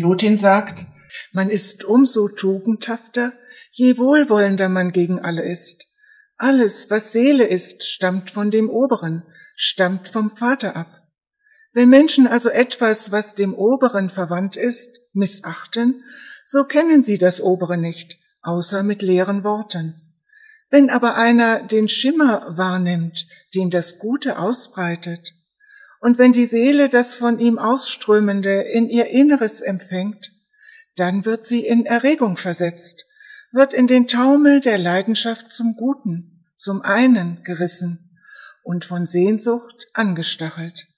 Plotin sagt, man ist umso tugendhafter, je wohlwollender man gegen alle ist. Alles, was Seele ist, stammt von dem Oberen, stammt vom Vater ab. Wenn Menschen also etwas, was dem Oberen verwandt ist, missachten, so kennen sie das Obere nicht, außer mit leeren Worten. Wenn aber einer den Schimmer wahrnimmt, den das Gute ausbreitet, und wenn die Seele das von ihm Ausströmende in ihr Inneres empfängt, dann wird sie in Erregung versetzt, wird in den Taumel der Leidenschaft zum Guten, zum einen gerissen und von Sehnsucht angestachelt.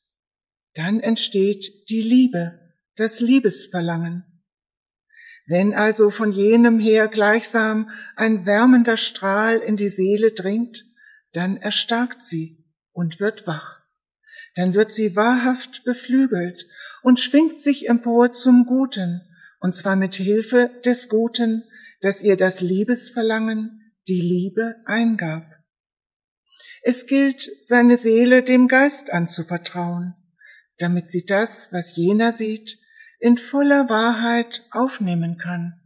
Dann entsteht die Liebe, das Liebesverlangen. Wenn also von jenem her gleichsam ein wärmender Strahl in die Seele dringt, dann erstarkt sie und wird wach. Dann wird sie wahrhaft beflügelt und schwingt sich empor zum Guten, und zwar mit Hilfe des Guten, das ihr das Liebesverlangen, die Liebe eingab. Es gilt, seine Seele dem Geist anzuvertrauen, damit sie das, was jener sieht, in voller Wahrheit aufnehmen kann,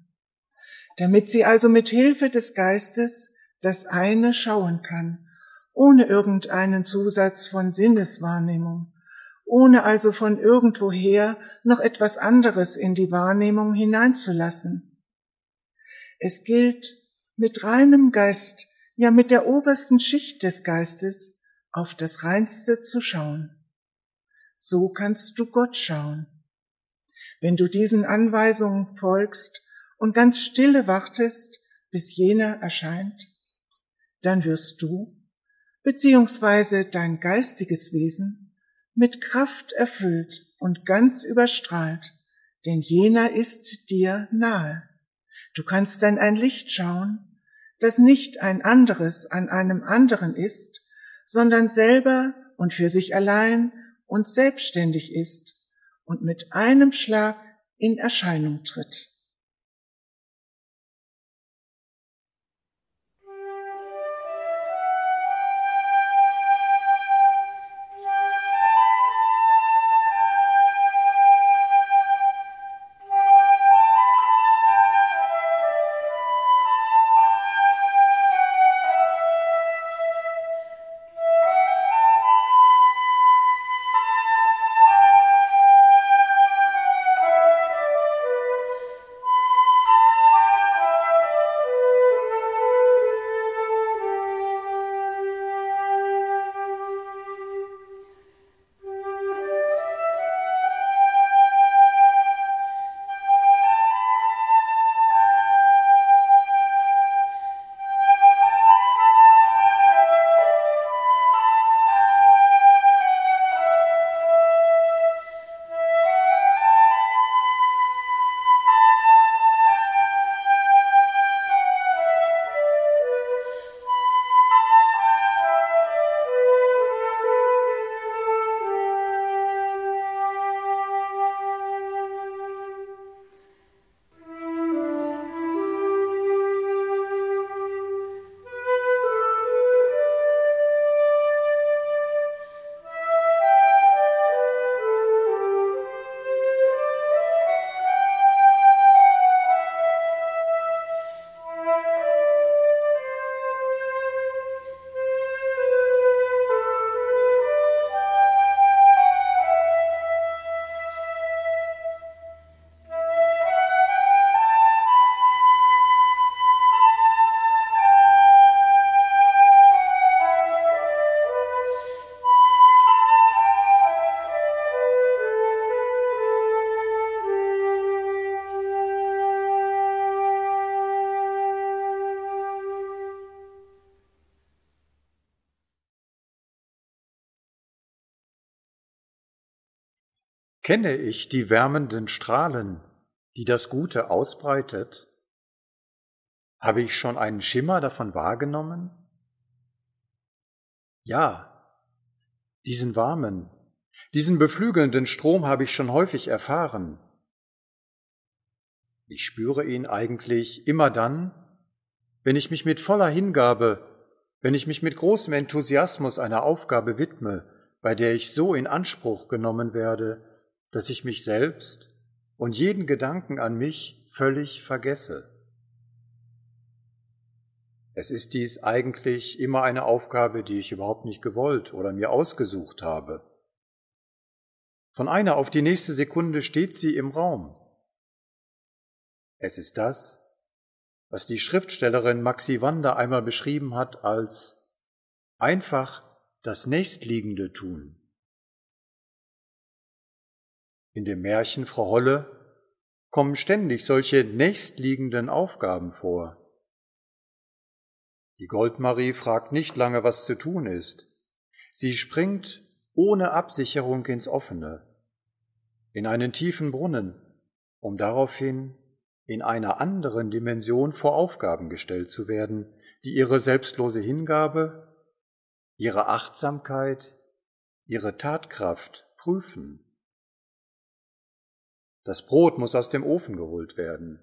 damit sie also mit Hilfe des Geistes das eine schauen kann, ohne irgendeinen Zusatz von Sinneswahrnehmung, ohne also von irgendwoher noch etwas anderes in die Wahrnehmung hineinzulassen. Es gilt, mit reinem Geist, ja mit der obersten Schicht des Geistes, auf das Reinste zu schauen. So kannst du Gott schauen. Wenn du diesen Anweisungen folgst und ganz stille wartest, bis jener erscheint, dann wirst du, beziehungsweise dein geistiges Wesen, mit Kraft erfüllt und ganz überstrahlt, denn jener ist dir nahe. Du kannst dann ein Licht schauen, das nicht ein anderes an einem anderen ist, sondern selber und für sich allein und selbstständig ist und mit einem Schlag in Erscheinung tritt. Kenne ich die wärmenden Strahlen, die das Gute ausbreitet? Habe ich schon einen Schimmer davon wahrgenommen? Ja, diesen warmen, diesen beflügelnden Strom habe ich schon häufig erfahren. Ich spüre ihn eigentlich immer dann, wenn ich mich mit voller Hingabe, wenn ich mich mit großem Enthusiasmus einer Aufgabe widme, bei der ich so in Anspruch genommen werde, dass ich mich selbst und jeden Gedanken an mich völlig vergesse. Es ist dies eigentlich immer eine Aufgabe, die ich überhaupt nicht gewollt oder mir ausgesucht habe. Von einer auf die nächste Sekunde steht sie im Raum. Es ist das, was die Schriftstellerin Maxi Wander einmal beschrieben hat als einfach das Nächstliegende tun. In dem Märchen Frau Holle kommen ständig solche nächstliegenden Aufgaben vor. Die Goldmarie fragt nicht lange, was zu tun ist. Sie springt ohne Absicherung ins Offene, in einen tiefen Brunnen, um daraufhin in einer anderen Dimension vor Aufgaben gestellt zu werden, die ihre selbstlose Hingabe, ihre Achtsamkeit, ihre Tatkraft prüfen. Das Brot muss aus dem Ofen geholt werden.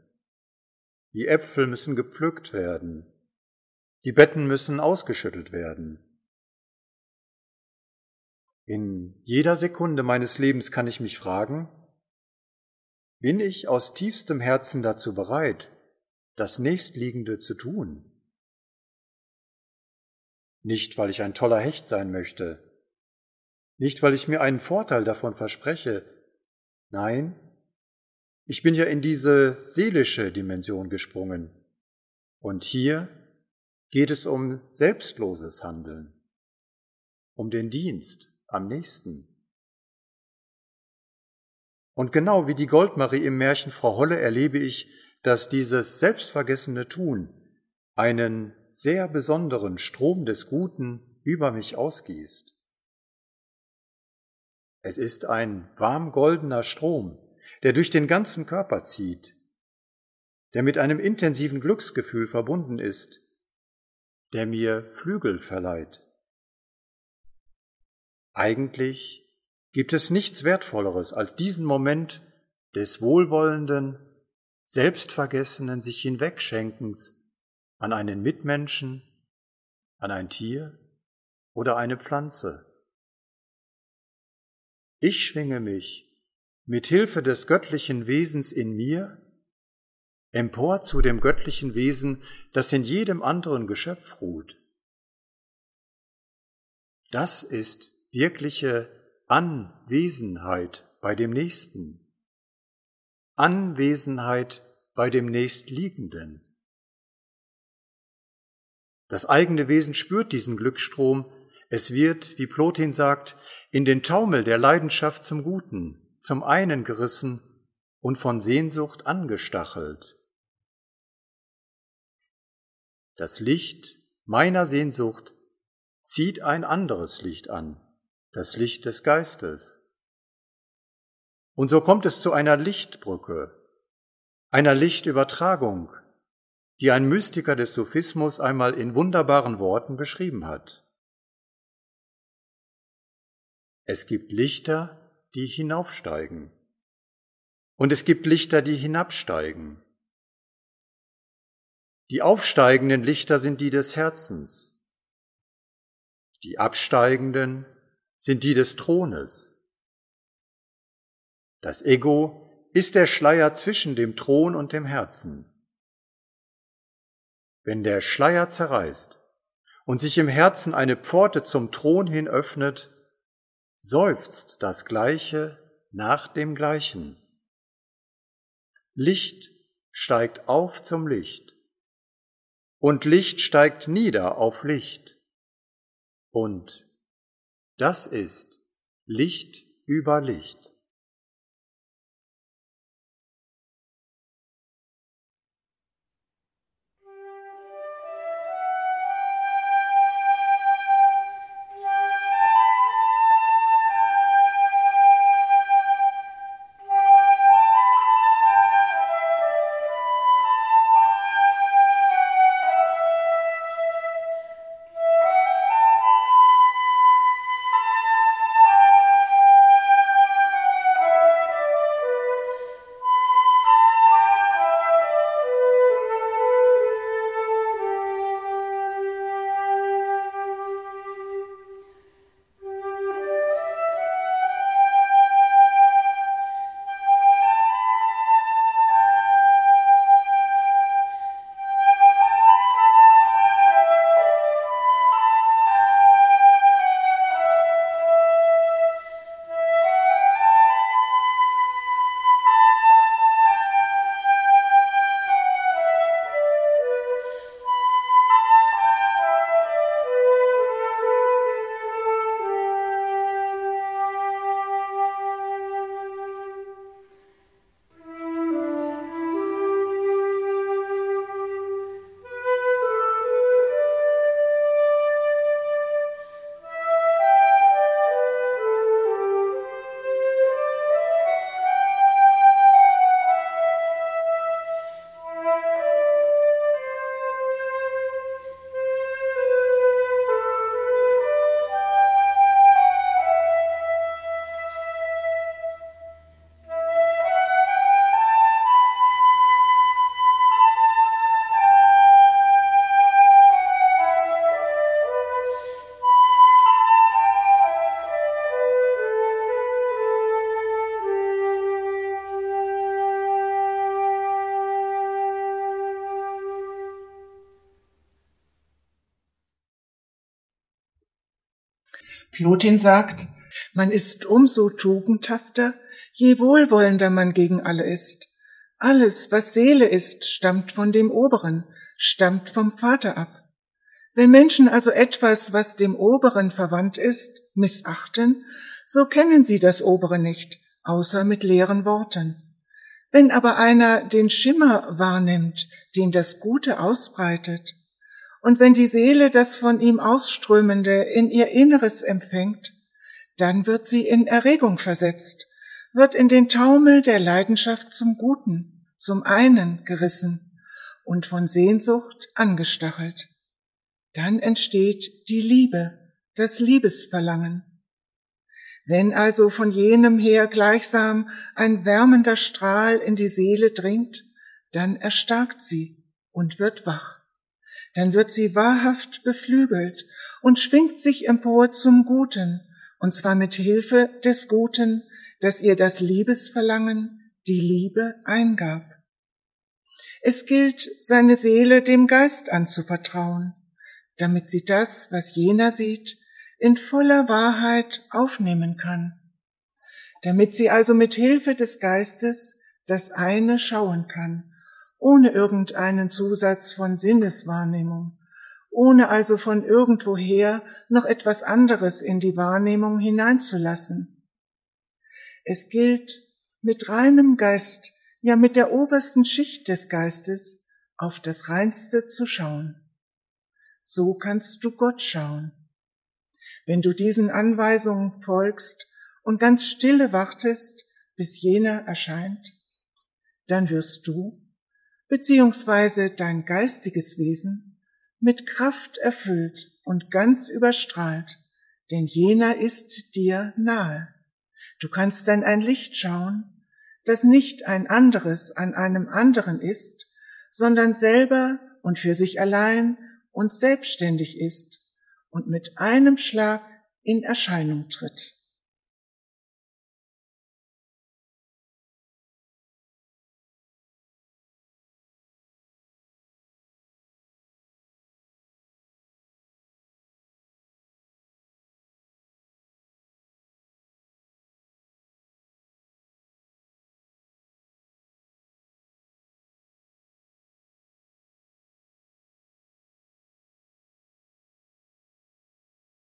Die Äpfel müssen gepflückt werden. Die Betten müssen ausgeschüttelt werden. In jeder Sekunde meines Lebens kann ich mich fragen, bin ich aus tiefstem Herzen dazu bereit, das Nächstliegende zu tun? Nicht, weil ich ein toller Hecht sein möchte, nicht, weil ich mir einen Vorteil davon verspreche, nein, ich bin ja in diese seelische Dimension gesprungen. Und hier geht es um selbstloses Handeln, um den Dienst am nächsten. Und genau wie die Goldmarie im Märchen Frau Holle erlebe ich, dass dieses selbstvergessene Tun einen sehr besonderen Strom des Guten über mich ausgießt. Es ist ein warm goldener Strom, der durch den ganzen Körper zieht, der mit einem intensiven Glücksgefühl verbunden ist, der mir Flügel verleiht. Eigentlich gibt es nichts Wertvolleres als diesen Moment des wohlwollenden, selbstvergessenen sich hinwegschenkens an einen Mitmenschen, an ein Tier oder eine Pflanze. Ich schwinge mich mit Hilfe des göttlichen Wesens in mir empor zu dem göttlichen Wesen, das in jedem anderen Geschöpf ruht. Das ist wirkliche Anwesenheit bei dem Nächsten. Anwesenheit bei dem Nächstliegenden. Das eigene Wesen spürt diesen Glücksstrom. Es wird, wie Plotin sagt, in den Taumel der Leidenschaft zum Guten zum einen gerissen und von Sehnsucht angestachelt. Das Licht meiner Sehnsucht zieht ein anderes Licht an, das Licht des Geistes. Und so kommt es zu einer Lichtbrücke, einer Lichtübertragung, die ein Mystiker des Sophismus einmal in wunderbaren Worten beschrieben hat. Es gibt Lichter, die hinaufsteigen. Und es gibt Lichter, die hinabsteigen. Die aufsteigenden Lichter sind die des Herzens. Die absteigenden sind die des Thrones. Das Ego ist der Schleier zwischen dem Thron und dem Herzen. Wenn der Schleier zerreißt und sich im Herzen eine Pforte zum Thron hin öffnet, seufzt das Gleiche nach dem Gleichen. Licht steigt auf zum Licht und Licht steigt nieder auf Licht. Und das ist Licht über Licht. Plotin sagt, man ist umso tugendhafter, je wohlwollender man gegen alle ist. Alles, was Seele ist, stammt von dem Oberen, stammt vom Vater ab. Wenn Menschen also etwas, was dem Oberen verwandt ist, missachten, so kennen sie das Obere nicht, außer mit leeren Worten. Wenn aber einer den Schimmer wahrnimmt, den das Gute ausbreitet, und wenn die Seele das von ihm Ausströmende in ihr Inneres empfängt, dann wird sie in Erregung versetzt, wird in den Taumel der Leidenschaft zum Guten, zum einen gerissen und von Sehnsucht angestachelt. Dann entsteht die Liebe, das Liebesverlangen. Wenn also von jenem her gleichsam ein wärmender Strahl in die Seele dringt, dann erstarkt sie und wird wach. Dann wird sie wahrhaft beflügelt und schwingt sich empor zum Guten, und zwar mit Hilfe des Guten, das ihr das Liebesverlangen, die Liebe eingab. Es gilt, seine Seele dem Geist anzuvertrauen, damit sie das, was jener sieht, in voller Wahrheit aufnehmen kann, damit sie also mit Hilfe des Geistes das eine schauen kann, ohne irgendeinen Zusatz von Sinneswahrnehmung, ohne also von irgendwoher noch etwas anderes in die Wahrnehmung hineinzulassen. Es gilt, mit reinem Geist, ja mit der obersten Schicht des Geistes, auf das Reinste zu schauen. So kannst du Gott schauen. Wenn du diesen Anweisungen folgst und ganz stille wartest, bis jener erscheint, dann wirst du, beziehungsweise dein geistiges Wesen, mit Kraft erfüllt und ganz überstrahlt, denn jener ist dir nahe. Du kannst dann ein Licht schauen, das nicht ein anderes an einem anderen ist, sondern selber und für sich allein und selbstständig ist und mit einem Schlag in Erscheinung tritt.